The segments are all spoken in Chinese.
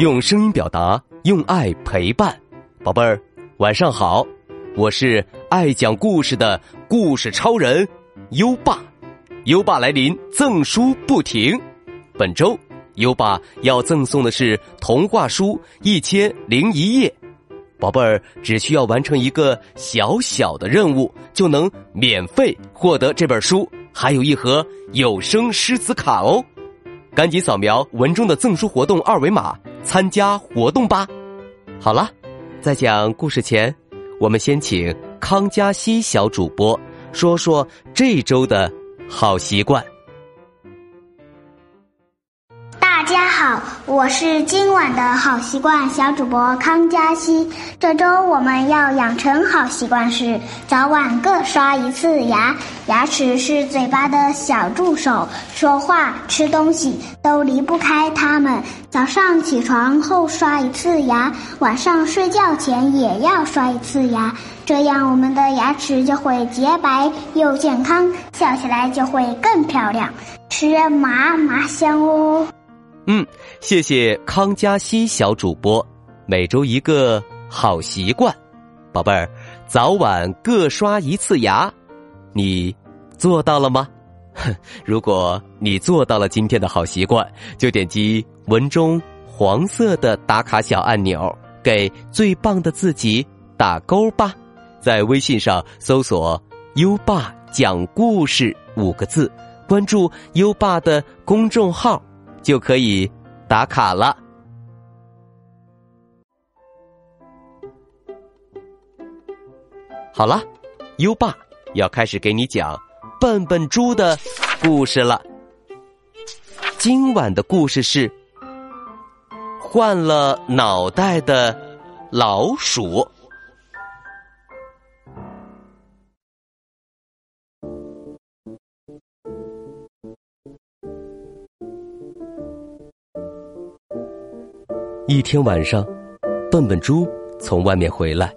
用声音表达，用爱陪伴，宝贝儿，晚上好！我是爱讲故事的故事超人优爸，优爸来临，赠书不停。本周优爸要赠送的是童话书一千零一夜，宝贝儿只需要完成一个小小的任务，就能免费获得这本书，还有一盒有声诗词卡哦。赶紧扫描文中的赠书活动二维码，参加活动吧！好了，在讲故事前，我们先请康佳熙小主播说说这周的好习惯。好，我是今晚的好习惯小主播康佳熙。这周我们要养成好习惯是早晚各刷一次牙。牙齿是嘴巴的小助手，说话、吃东西都离不开它们。早上起床后刷一次牙，晚上睡觉前也要刷一次牙，这样我们的牙齿就会洁白又健康，笑起来就会更漂亮，吃麻麻香哦。嗯，谢谢康佳熙小主播，每周一个好习惯，宝贝儿，早晚各刷一次牙，你做到了吗？哼，如果你做到了今天的好习惯，就点击文中黄色的打卡小按钮，给最棒的自己打勾吧。在微信上搜索“优爸讲故事”五个字，关注优爸的公众号。就可以打卡了。好了，优爸要开始给你讲笨笨猪的故事了。今晚的故事是换了脑袋的老鼠。一天晚上，笨笨猪从外面回来，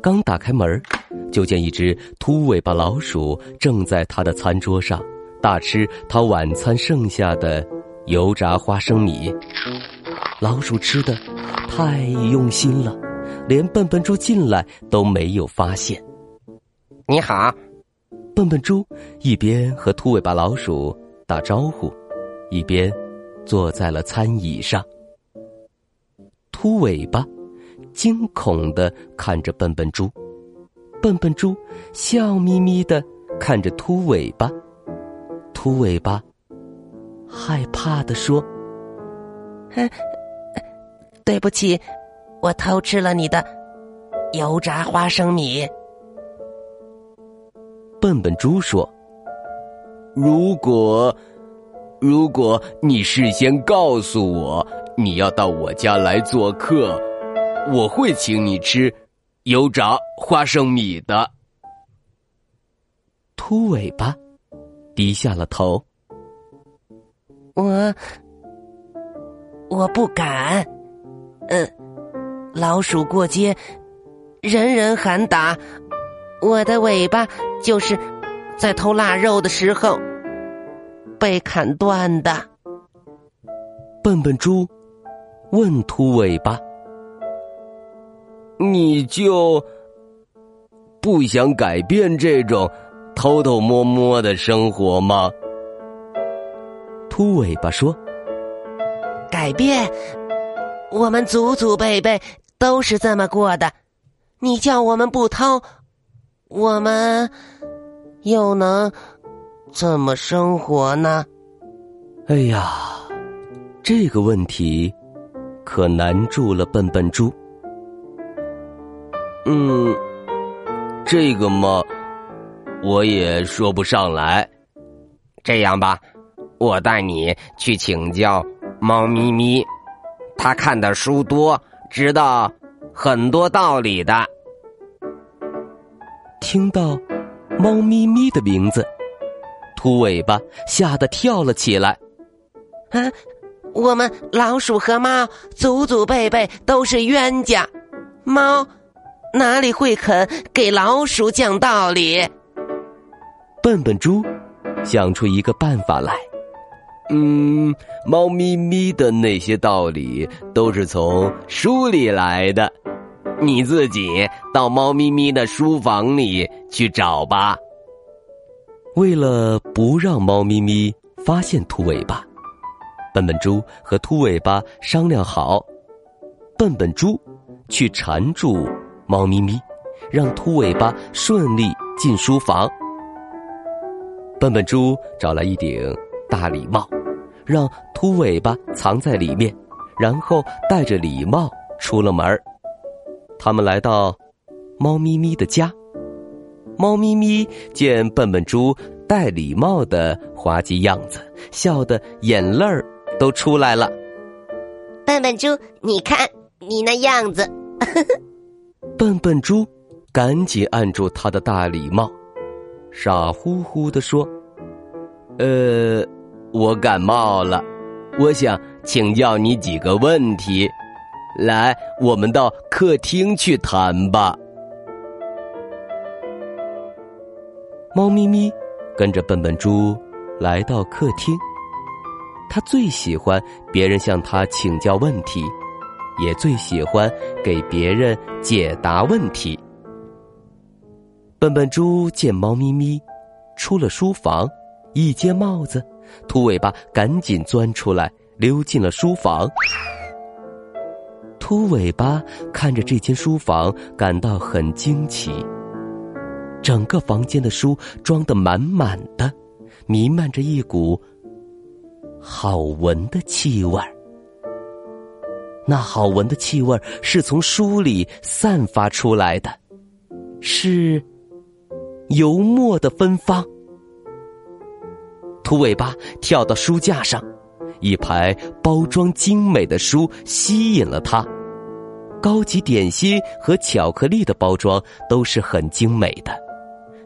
刚打开门，就见一只秃尾巴老鼠正在他的餐桌上大吃他晚餐剩下的油炸花生米。老鼠吃的太用心了，连笨笨猪进来都没有发现。你好，笨笨猪一边和秃尾巴老鼠打招呼，一边坐在了餐椅上。秃尾巴惊恐的看着笨笨猪，笨笨猪笑眯眯的看着秃尾巴，秃尾巴害怕的说：“哼对不起，我偷吃了你的油炸花生米。”笨笨猪说：“如果如果你事先告诉我。”你要到我家来做客，我会请你吃油炸花生米的。秃尾巴低下了头，我我不敢。嗯，老鼠过街，人人喊打，我的尾巴就是在偷腊肉的时候被砍断的。笨笨猪。问秃尾巴：“你就不想改变这种偷偷摸摸的生活吗？”秃尾巴说：“改变，我们祖祖辈辈都是这么过的。你叫我们不偷，我们又能怎么生活呢？”哎呀，这个问题。可难住了笨笨猪。嗯，这个嘛，我也说不上来。这样吧，我带你去请教猫咪咪，他看的书多，知道很多道理的。听到猫咪咪的名字，秃尾巴吓得跳了起来。啊。我们老鼠和猫祖祖辈辈都是冤家，猫哪里会肯给老鼠讲道理？笨笨猪想出一个办法来，嗯，猫咪咪的那些道理都是从书里来的，你自己到猫咪咪的书房里去找吧。为了不让猫咪咪发现秃尾巴，笨笨猪和秃尾巴商量好，笨笨猪去缠住猫咪咪，让秃尾巴顺利进书房。笨笨猪找来一顶大礼帽。让秃尾巴藏在里面，然后戴着礼帽出了门他们来到猫咪咪的家，猫咪咪见笨笨猪戴礼帽的滑稽样子，笑得眼泪儿都出来了。笨笨猪，你看你那样子。笨笨猪赶紧按住他的大礼帽，傻乎乎的说：“呃。”我感冒了，我想请教你几个问题。来，我们到客厅去谈吧。猫咪咪跟着笨笨猪来到客厅，他最喜欢别人向他请教问题，也最喜欢给别人解答问题。笨笨猪见猫咪咪出了书房，一揭帽子。秃尾巴赶紧钻出来，溜进了书房。秃尾巴看着这间书房，感到很惊奇。整个房间的书装得满满的，弥漫着一股好闻的气味儿。那好闻的气味是从书里散发出来的，是油墨的芬芳。秃尾巴跳到书架上，一排包装精美的书吸引了他。高级点心和巧克力的包装都是很精美的，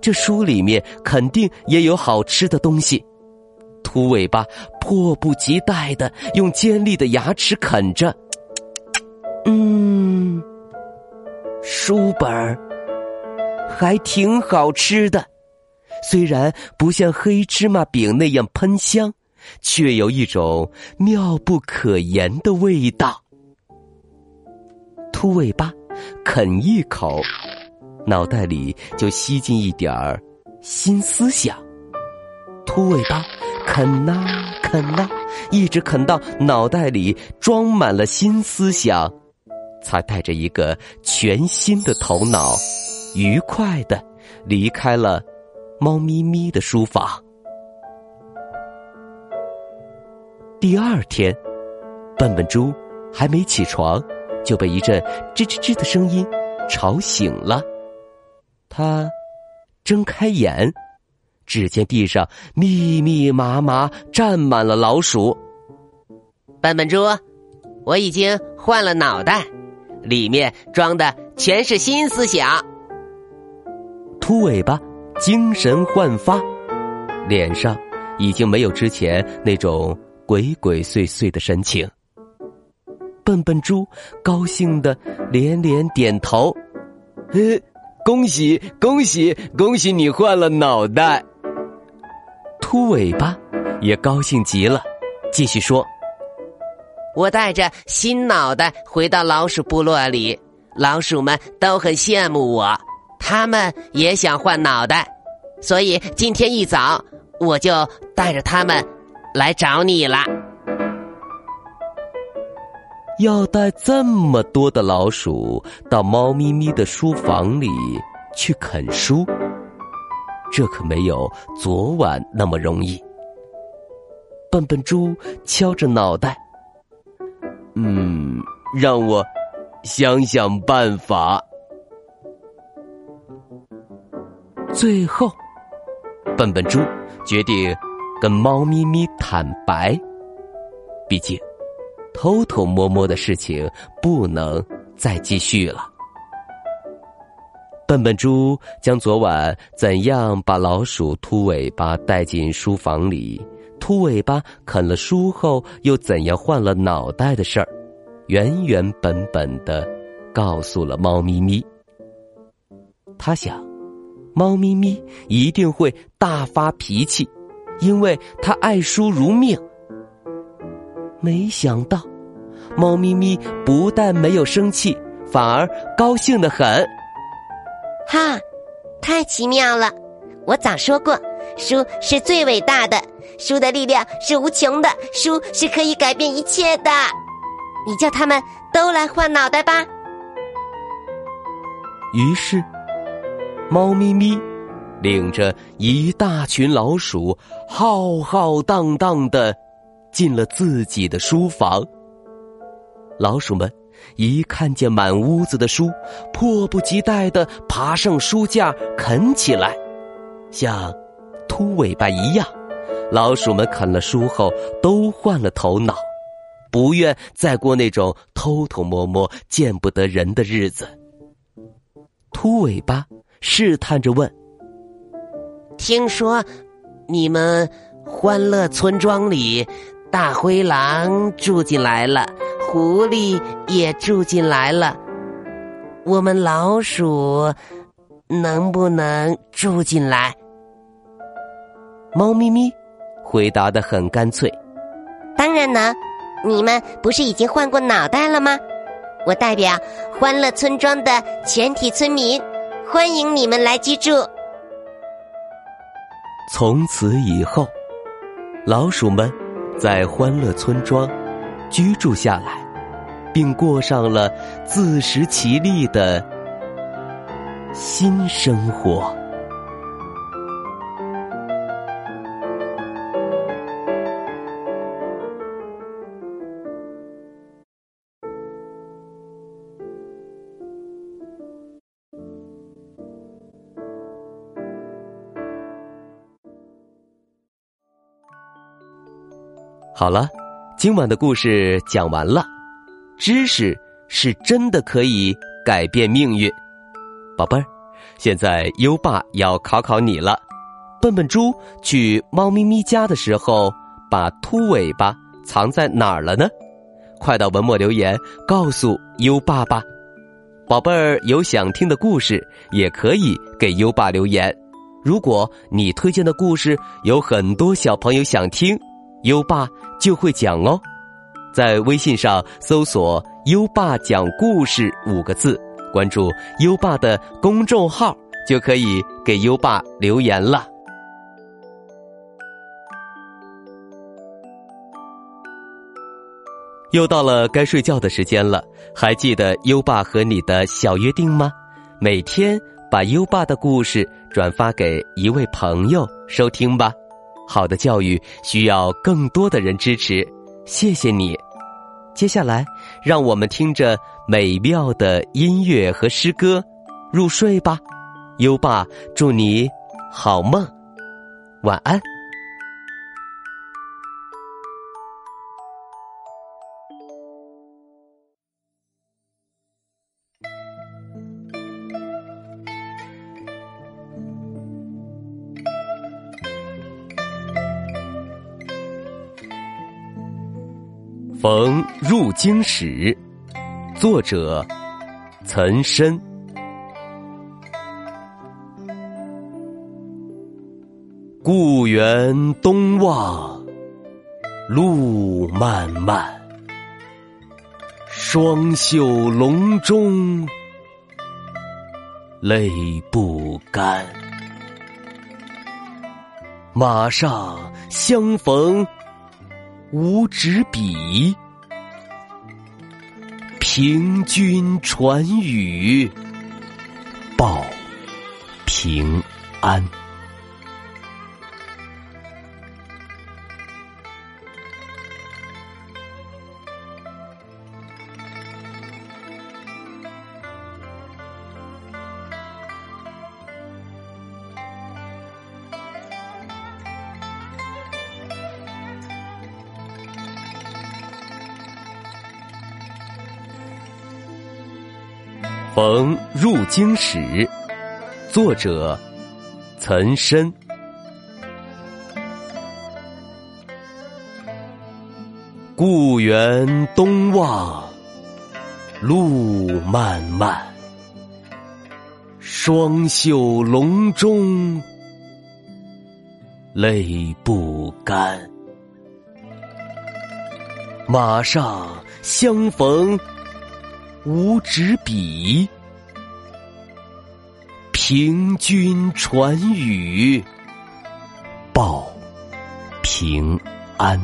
这书里面肯定也有好吃的东西。秃尾巴迫不及待的用尖利的牙齿啃着，嗯，书本儿还挺好吃的。虽然不像黑芝麻饼那样喷香，却有一种妙不可言的味道。秃尾巴啃一口，脑袋里就吸进一点儿新思想。秃尾巴啃呐啃呐，一直啃到脑袋里装满了新思想，才带着一个全新的头脑，愉快的离开了。猫咪咪的书房。第二天，笨笨猪还没起床，就被一阵吱吱吱的声音吵醒了。他睁开眼，只见地上密密麻麻站满了老鼠。笨笨猪，我已经换了脑袋，里面装的全是新思想。秃尾巴。精神焕发，脸上已经没有之前那种鬼鬼祟祟的神情。笨笨猪高兴的连连点头：“嘿，恭喜恭喜恭喜你换了脑袋！”秃尾巴也高兴极了，继续说：“我带着新脑袋回到老鼠部落里，老鼠们都很羡慕我。”他们也想换脑袋，所以今天一早我就带着他们来找你了。要带这么多的老鼠到猫咪咪的书房里去啃书，这可没有昨晚那么容易。笨笨猪敲着脑袋，嗯，让我想想办法。最后，笨笨猪决定跟猫咪咪坦白。毕竟，偷偷摸摸的事情不能再继续了。笨笨猪将昨晚怎样把老鼠秃尾巴带进书房里，秃尾巴啃了书后又怎样换了脑袋的事儿，原原本本的告诉了猫咪咪。他想。猫咪咪一定会大发脾气，因为它爱书如命，没想到，猫咪咪不但没有生气，反而高兴的很。哈，太奇妙了！我早说过，书是最伟大的，书的力量是无穷的，书是可以改变一切的。你叫他们都来换脑袋吧。于是，猫咪咪领着一大群老鼠，浩浩荡荡的进了自己的书房。老鼠们一看见满屋子的书，迫不及待的爬上书架啃起来，像秃尾巴一样。老鼠们啃了书后，都换了头脑，不愿再过那种偷偷摸摸、见不得人的日子。秃尾巴试探着问：“听说你们欢乐村庄里大灰狼住进来了，狐狸也住进来了，我们老鼠能不能住进来？”猫咪咪回答的很干脆：“当然能，你们不是已经换过脑袋了吗？”我代表欢乐村庄的全体村民，欢迎你们来居住。从此以后，老鼠们在欢乐村庄居住下来，并过上了自食其力的新生活。好了，今晚的故事讲完了。知识是真的可以改变命运，宝贝儿。现在优爸要考考你了。笨笨猪去猫咪咪家的时候，把秃尾巴藏在哪儿了呢？快到文末留言告诉优爸吧。宝贝儿有想听的故事，也可以给优爸留言。如果你推荐的故事有很多小朋友想听。优爸就会讲哦，在微信上搜索“优爸讲故事”五个字，关注优爸的公众号，就可以给优爸留言了。又到了该睡觉的时间了，还记得优爸和你的小约定吗？每天把优爸的故事转发给一位朋友收听吧。好的教育需要更多的人支持，谢谢你。接下来，让我们听着美妙的音乐和诗歌入睡吧。优爸，祝你好梦，晚安。《逢入京使》作者岑参。故园东望路漫漫，双袖龙钟泪不干。马上相逢。无纸笔，凭君传语报平安。《逢入京使》作者岑参。故园东望路漫漫，双袖龙钟泪不干。马上相逢无纸笔，凭君传语报平安。